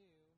Morning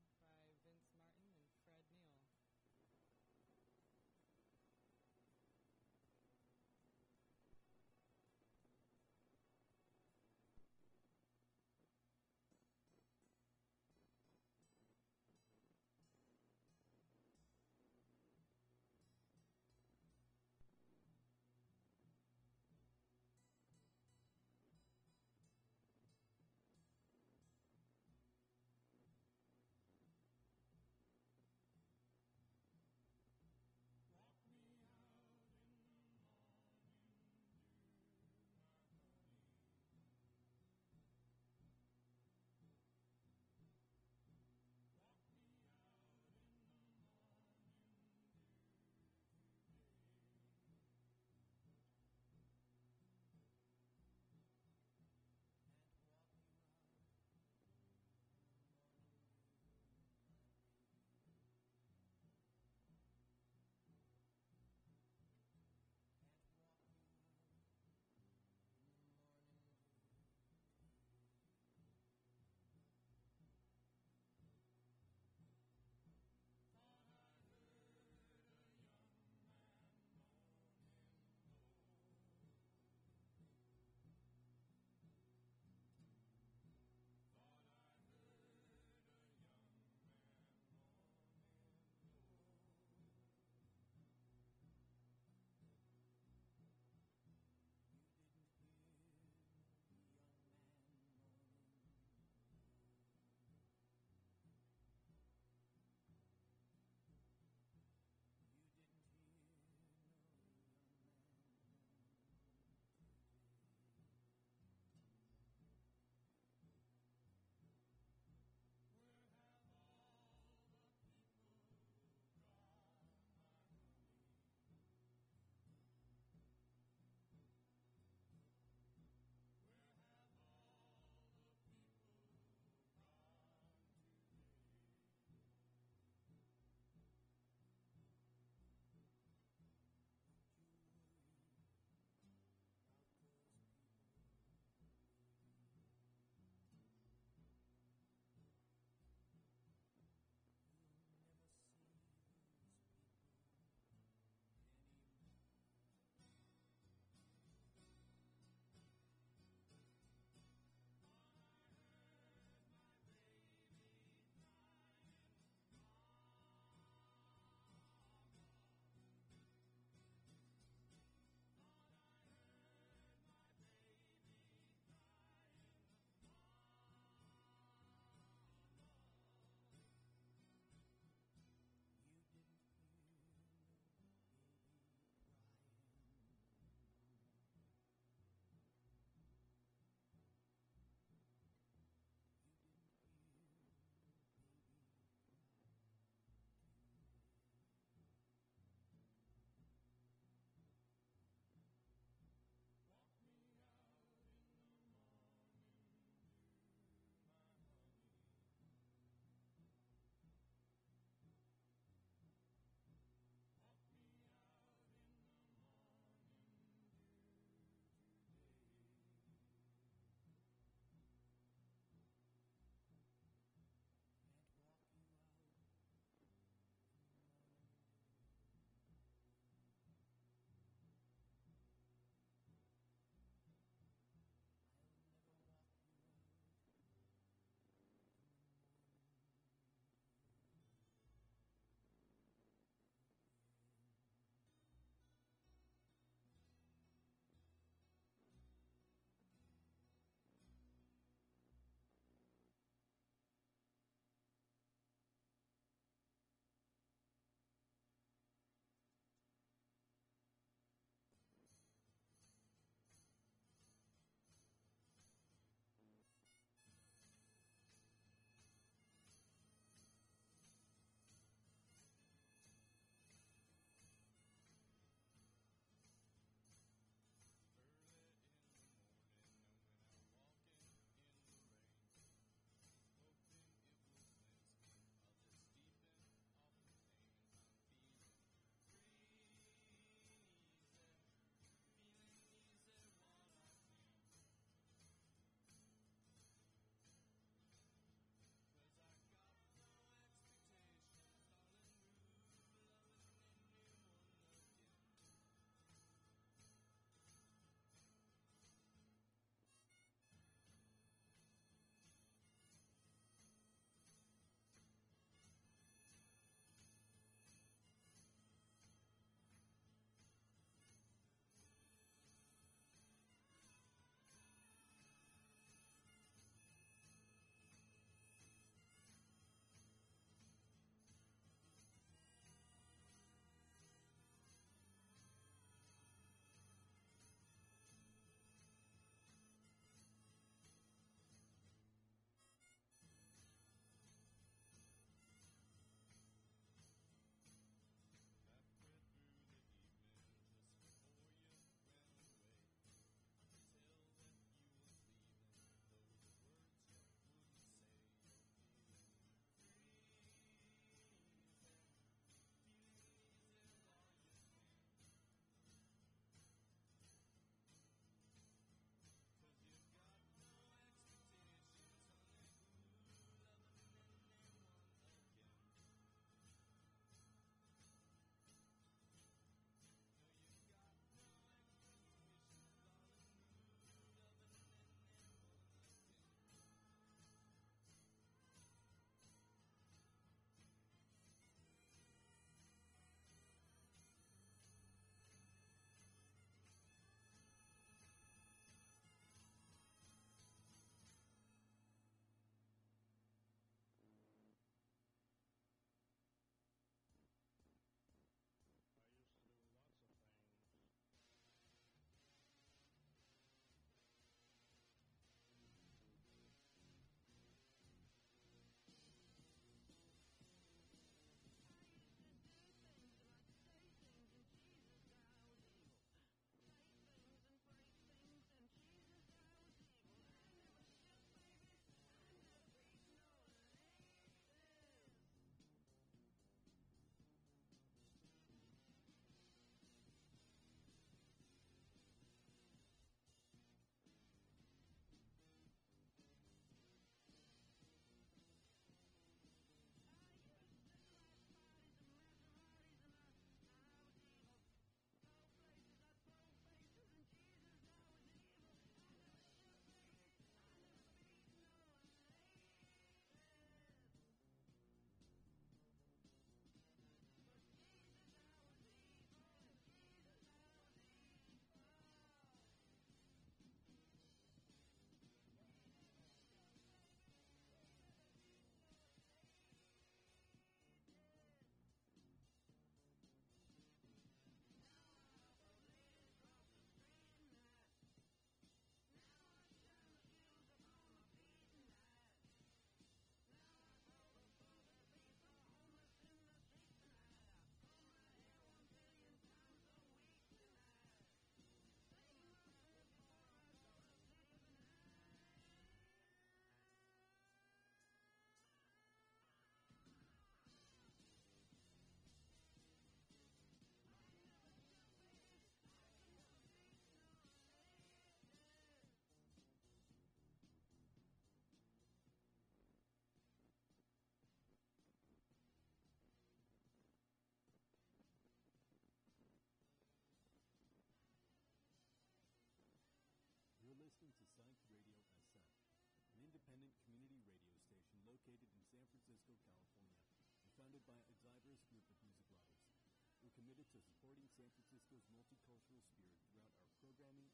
to supporting San Francisco's multicultural spirit throughout our programming,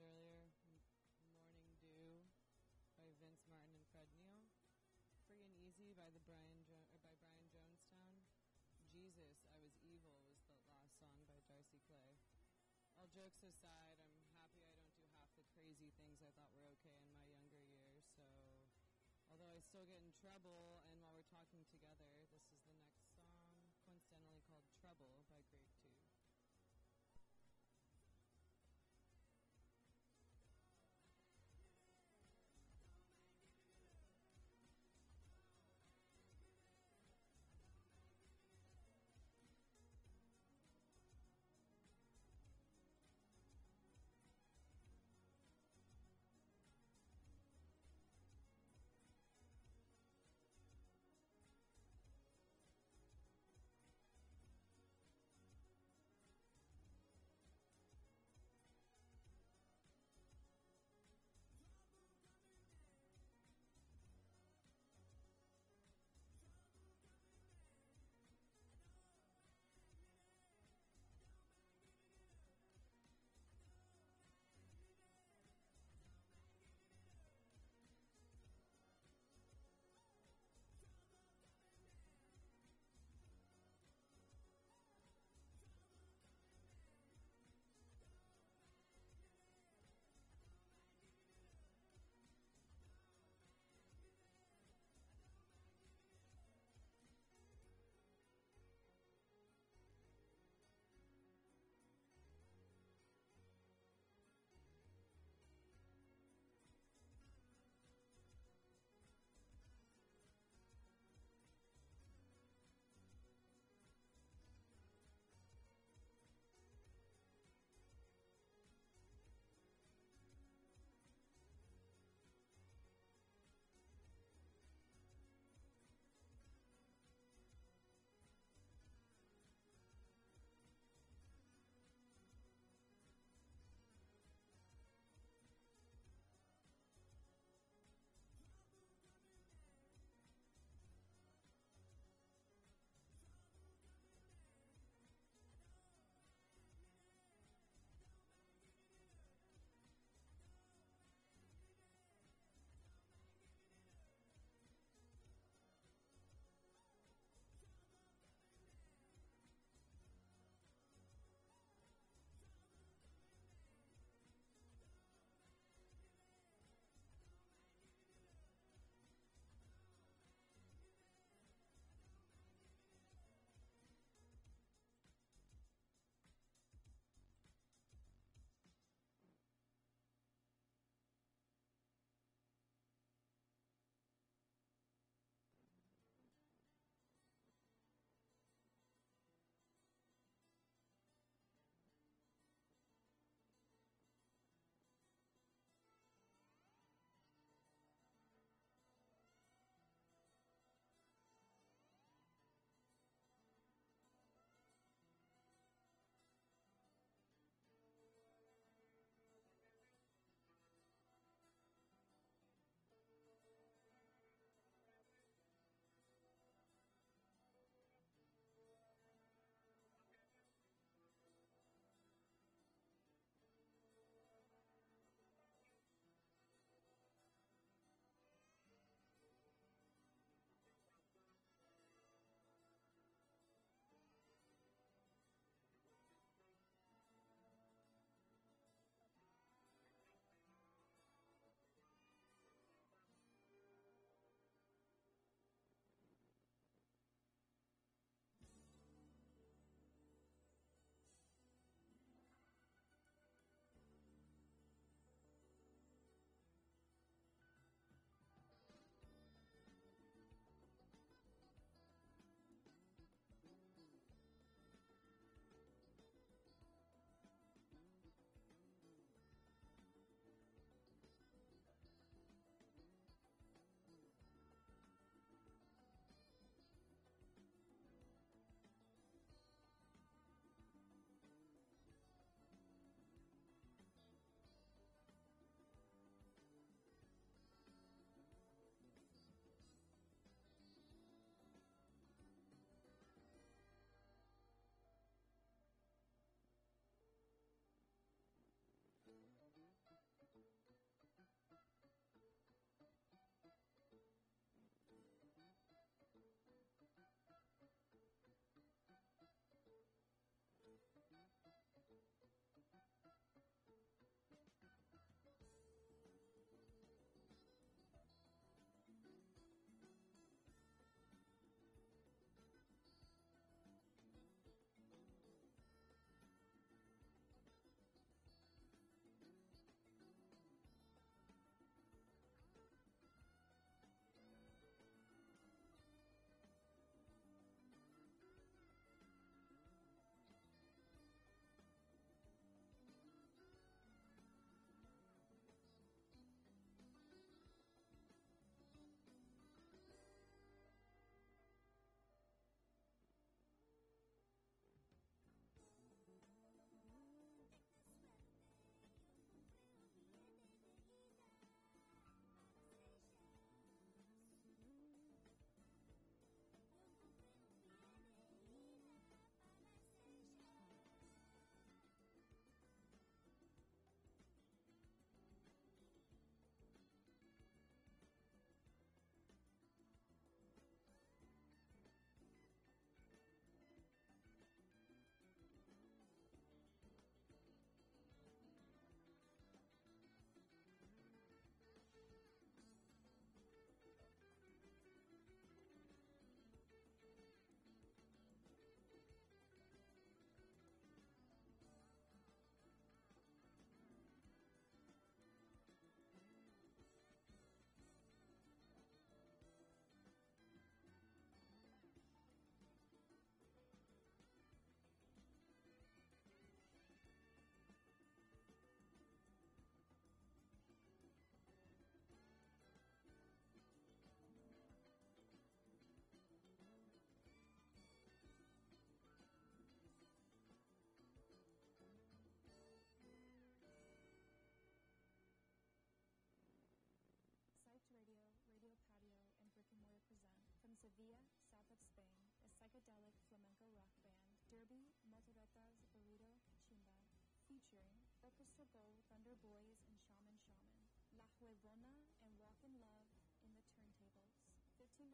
earlier, Morning Dew by Vince Martin and Fred Neil. Free and Easy by the Brian jo- or by Brian Jonestown. Jesus, I Was Evil was the last song by Darcy Clay. All jokes aside, I'm happy I don't do half the crazy things I thought were okay in my younger years, so Although I still get in trouble, and while we're talking together, this is the next song, coincidentally called Trouble by Grape Gold, Boys, and Shaman Shaman, La Huevona, and Walk in Love in the turntables. $15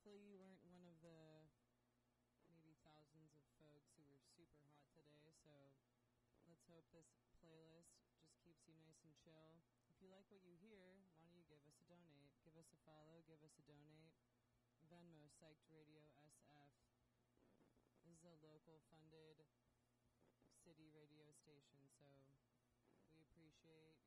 Hopefully you weren't one of the maybe thousands of folks who were super hot today, so let's hope this playlist just keeps you nice and chill. If you like what you hear, why don't you give us a donate? Give us a follow, give us a donate. Venmo, Psyched Radio SF. This is a local funded city radio station, so we appreciate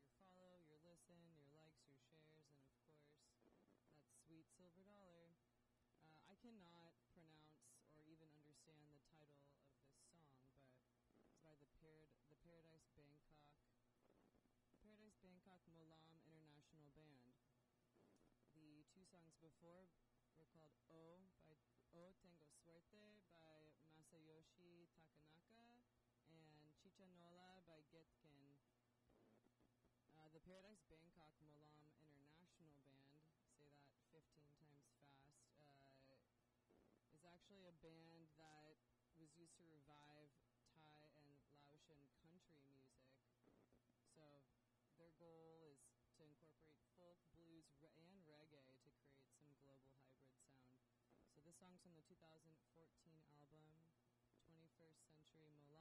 cannot pronounce or even understand the title of this song, but it's by the, Parad- the Paradise Bangkok Paradise Bangkok Molam International Band. The two songs before were called O by O Tengo Suerte by Masayoshi Takanaka and Chichanola by Getkin. Uh, the Paradise Bangkok Molam actually a band that was used to revive Thai and Laotian country music. So their goal is to incorporate folk, blues, re- and reggae to create some global hybrid sound. So this song's from the 2014 album 21st Century.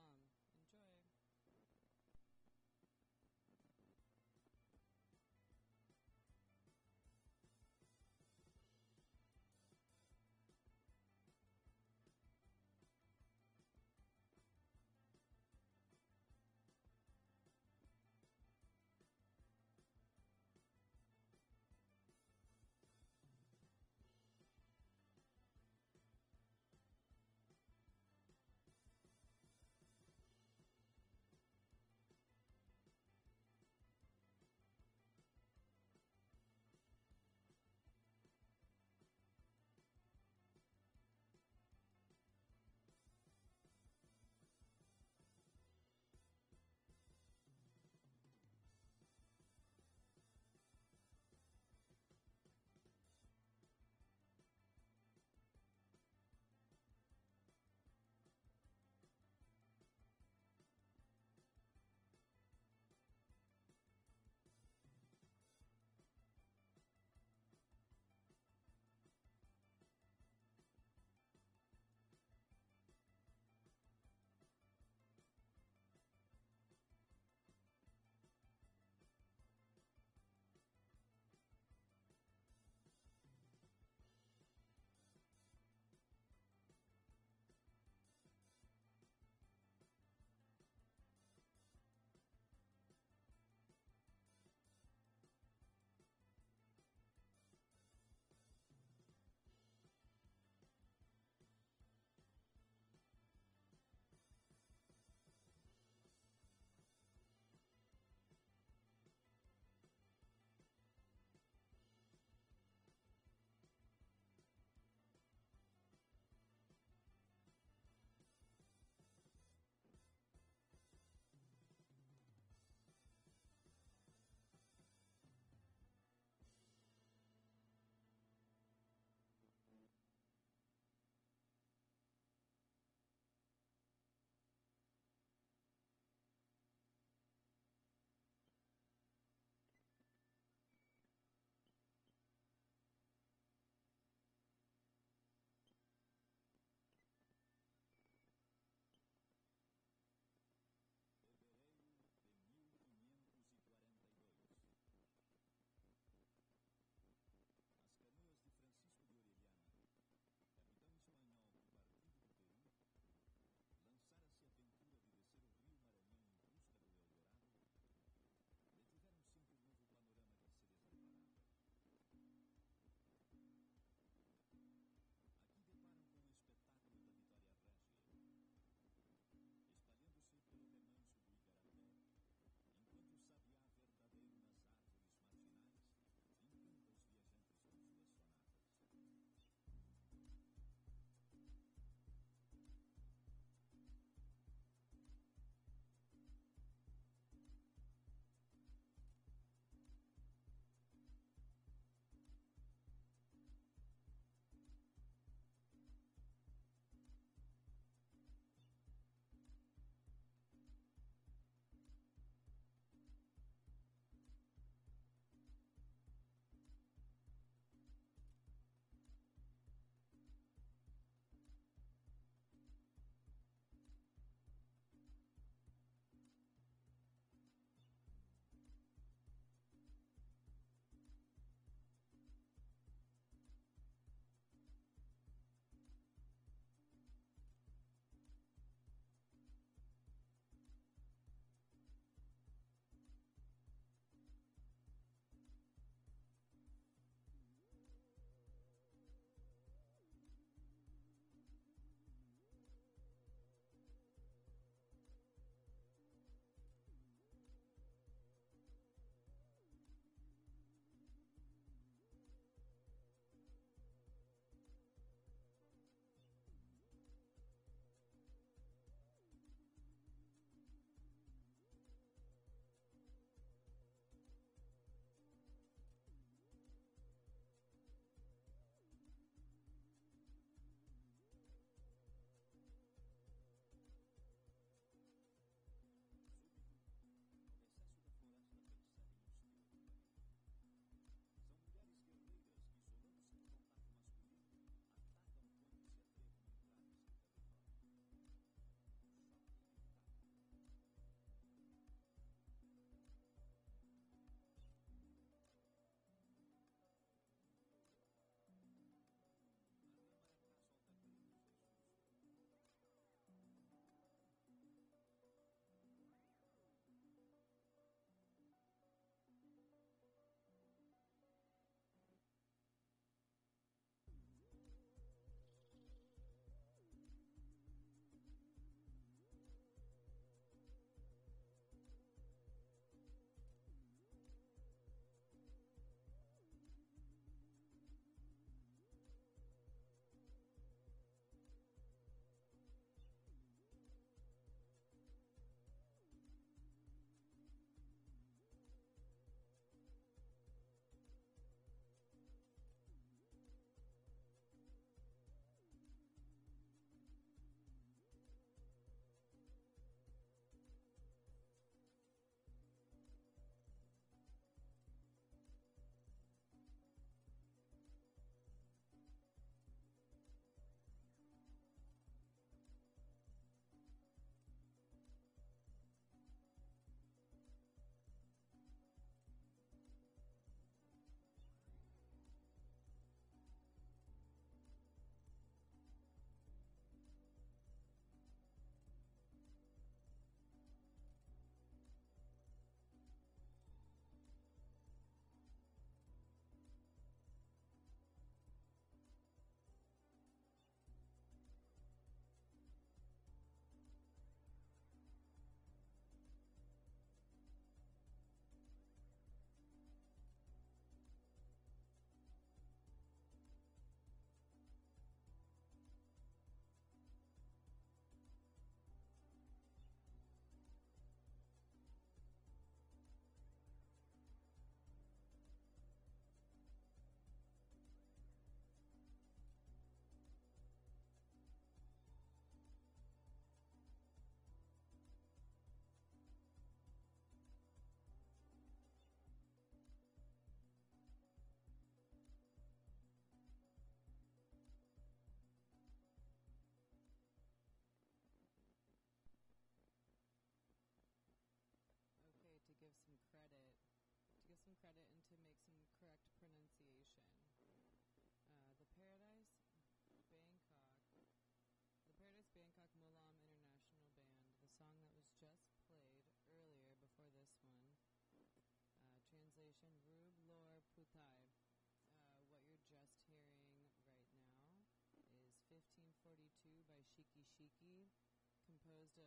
of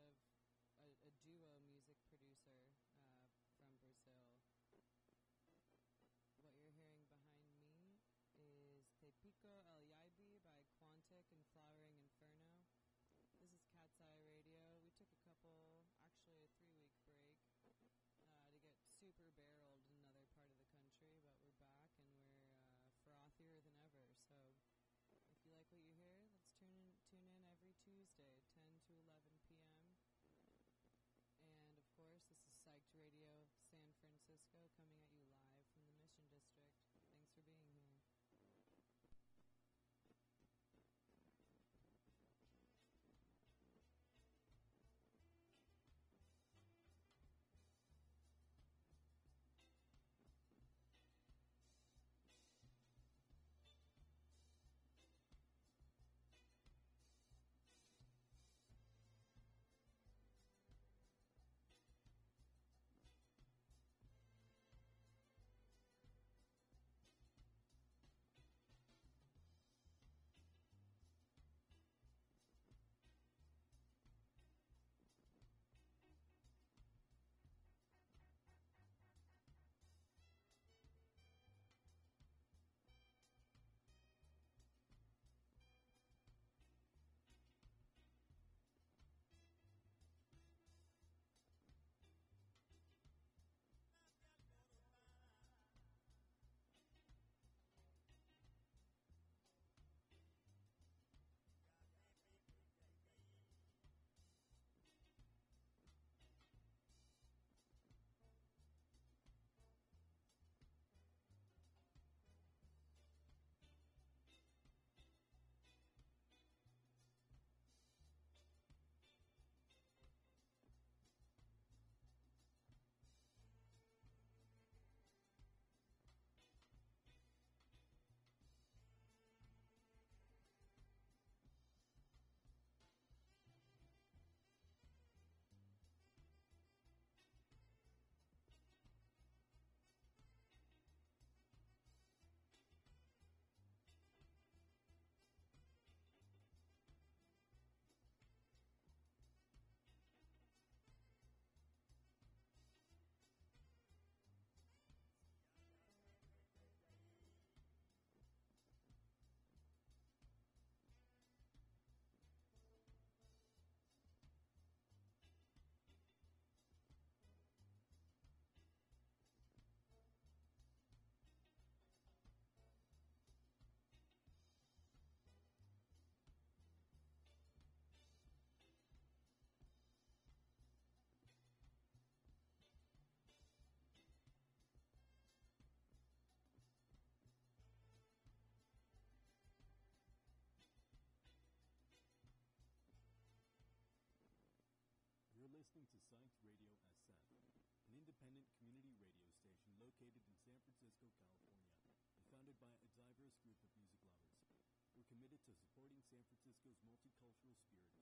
a, a duo listening to Science Radio SF, an independent community radio station located in San Francisco, California, and founded by a diverse group of music lovers. We're committed to supporting San Francisco's multicultural spirit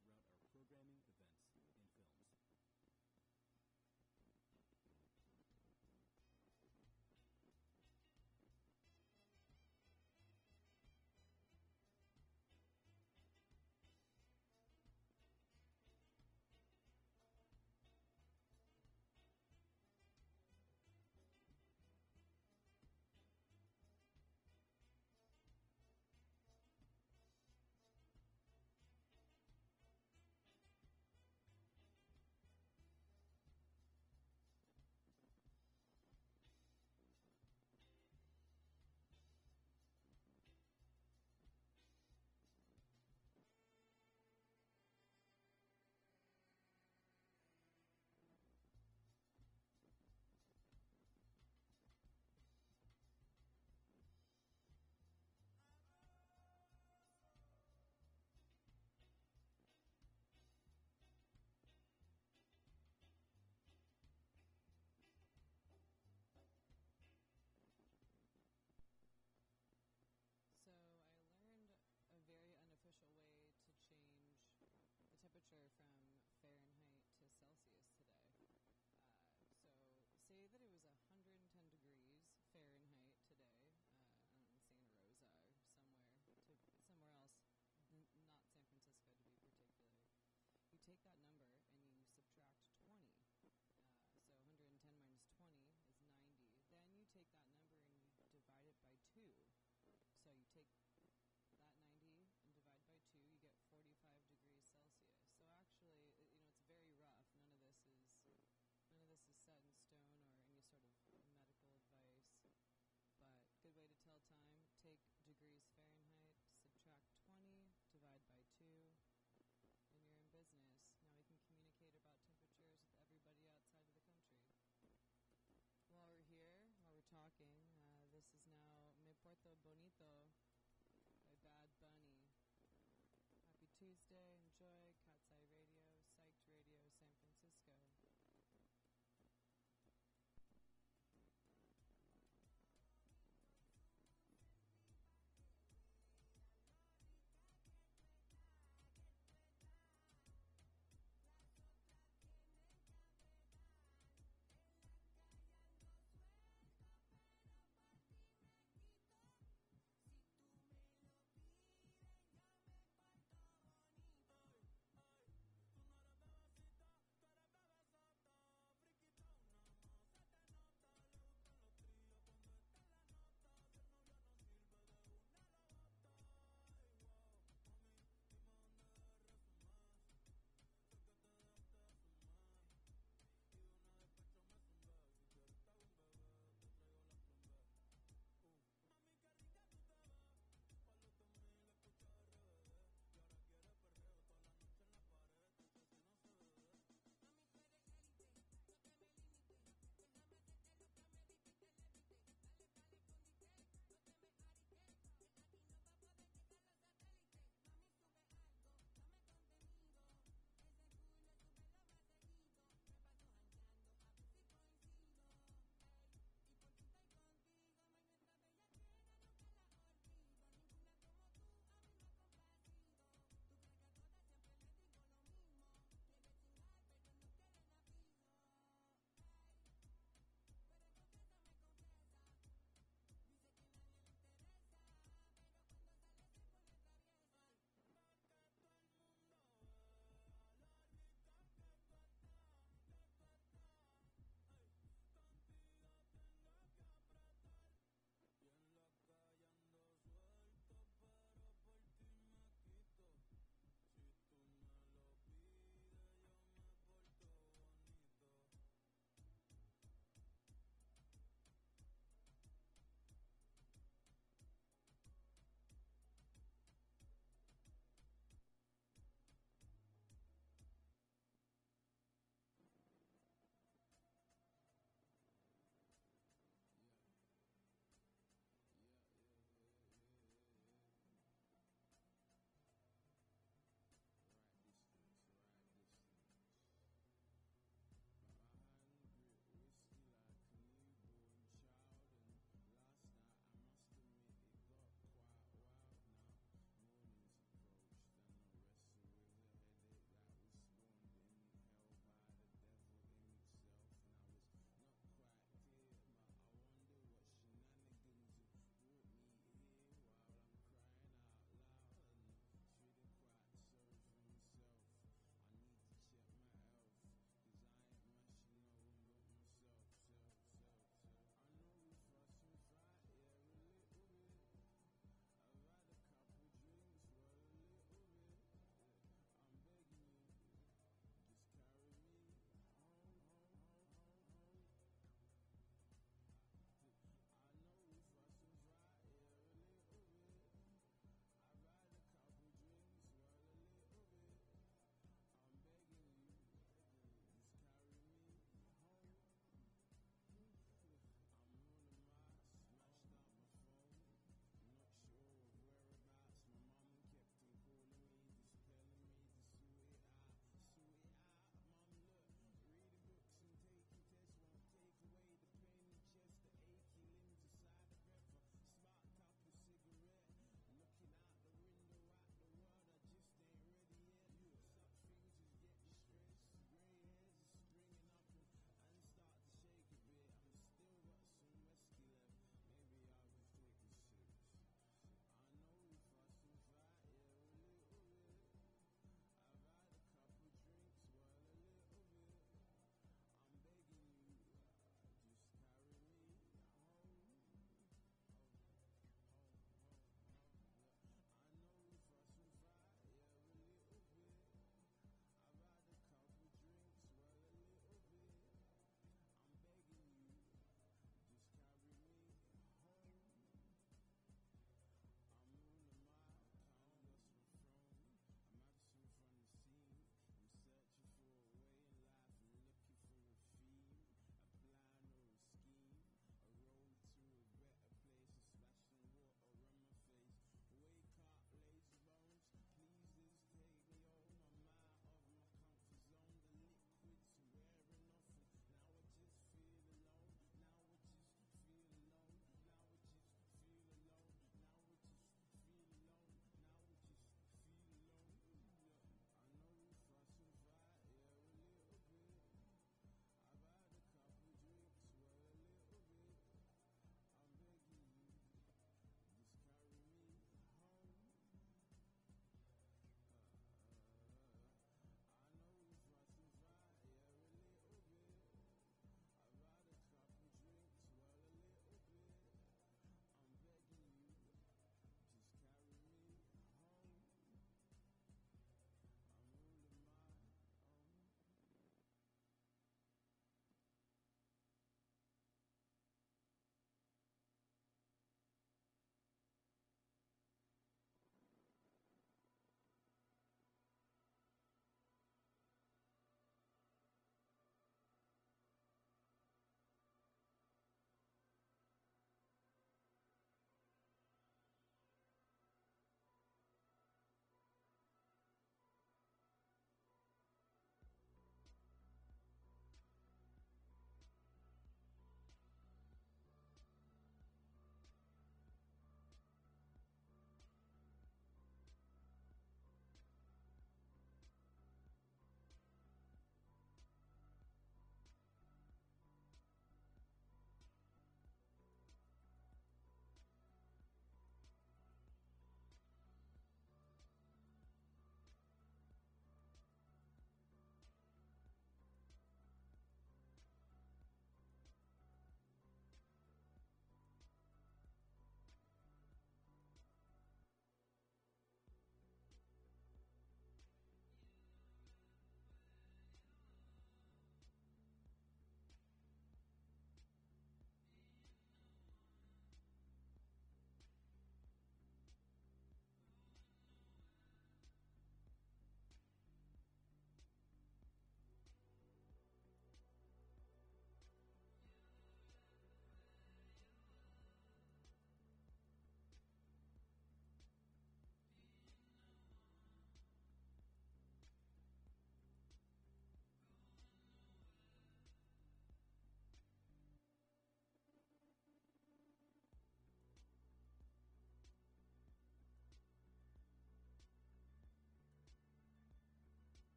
Tuesday. Enjoy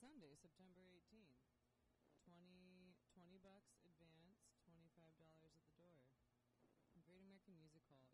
Sunday, September 18th. 20, 20 bucks advance, $25 at the door. Great American Music Hall,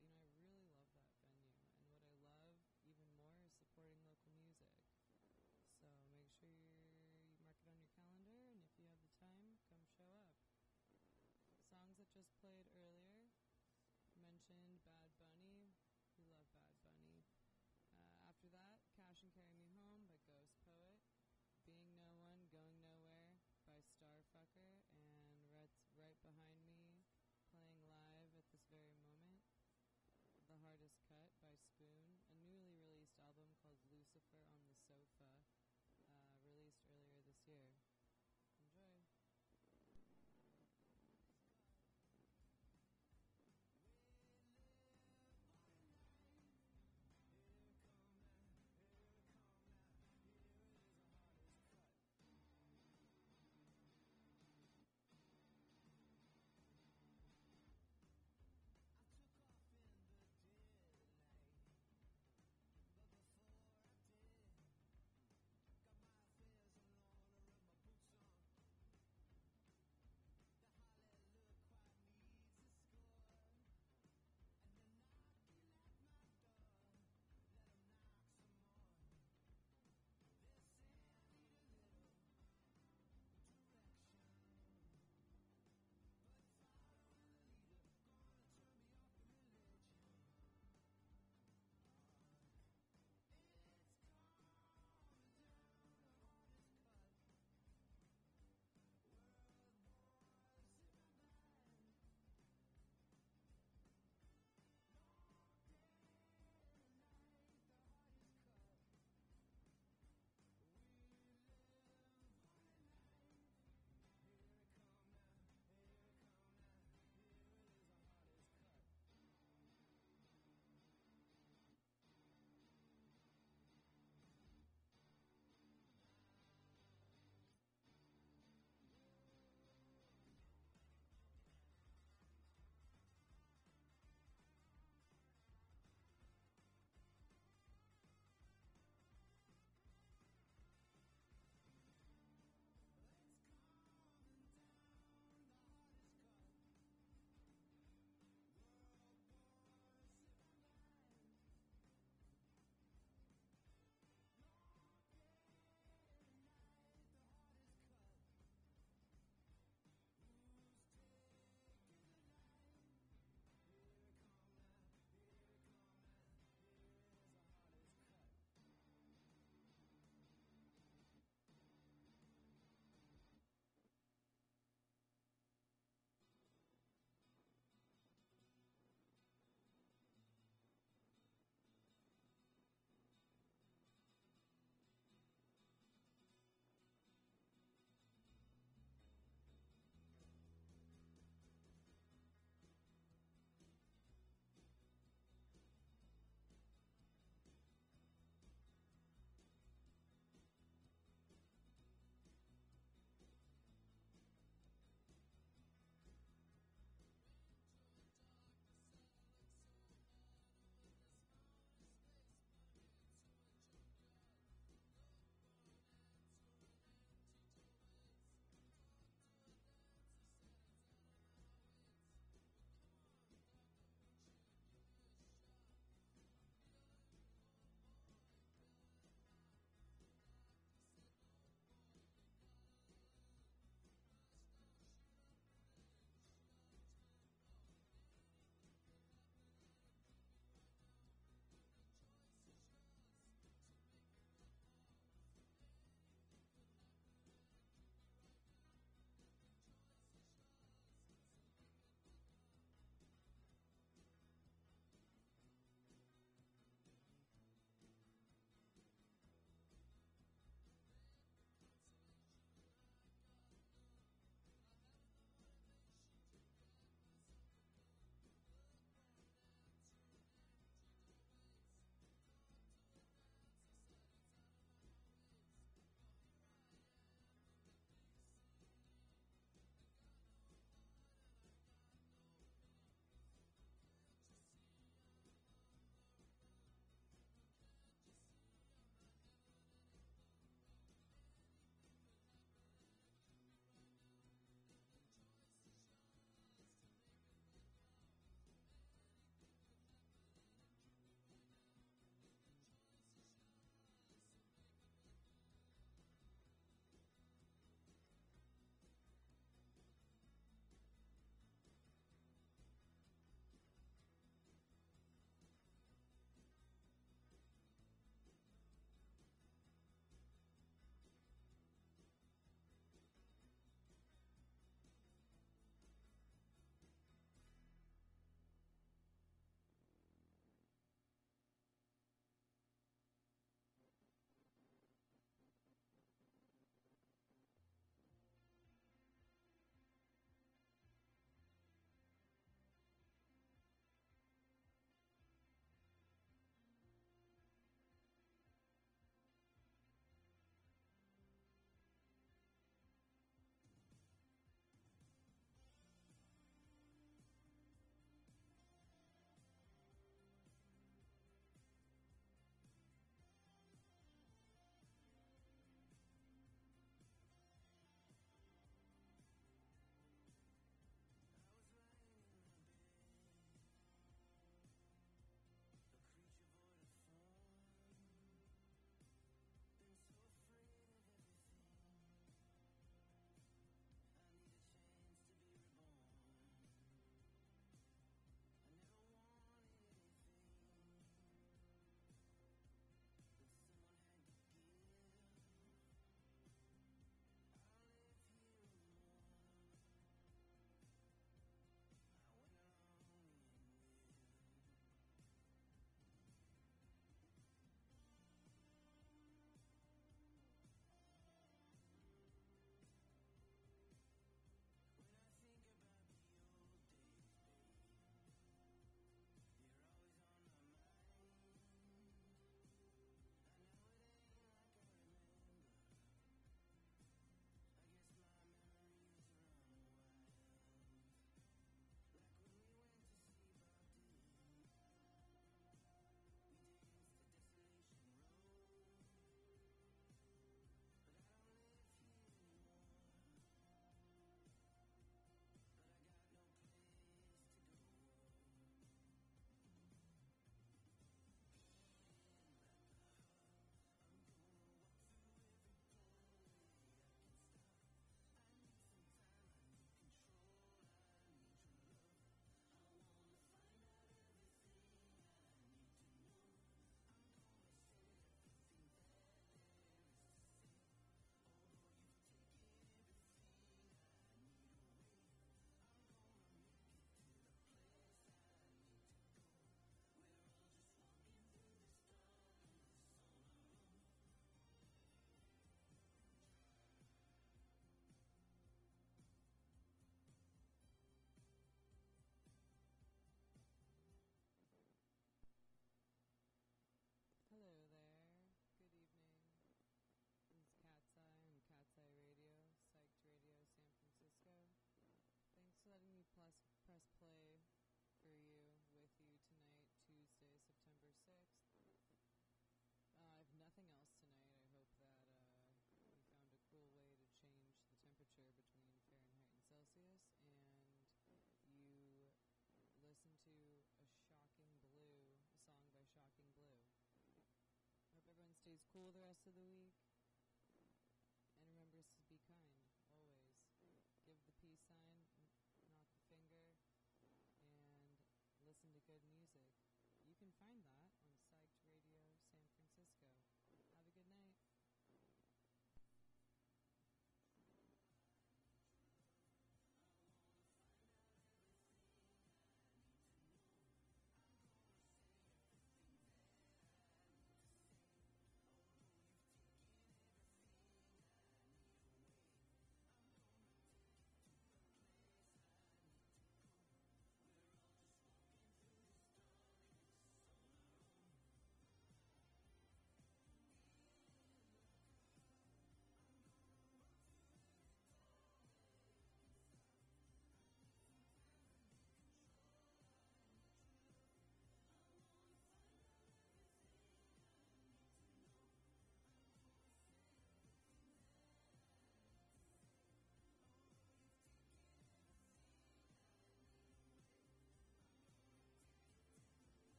cool the rest of the week.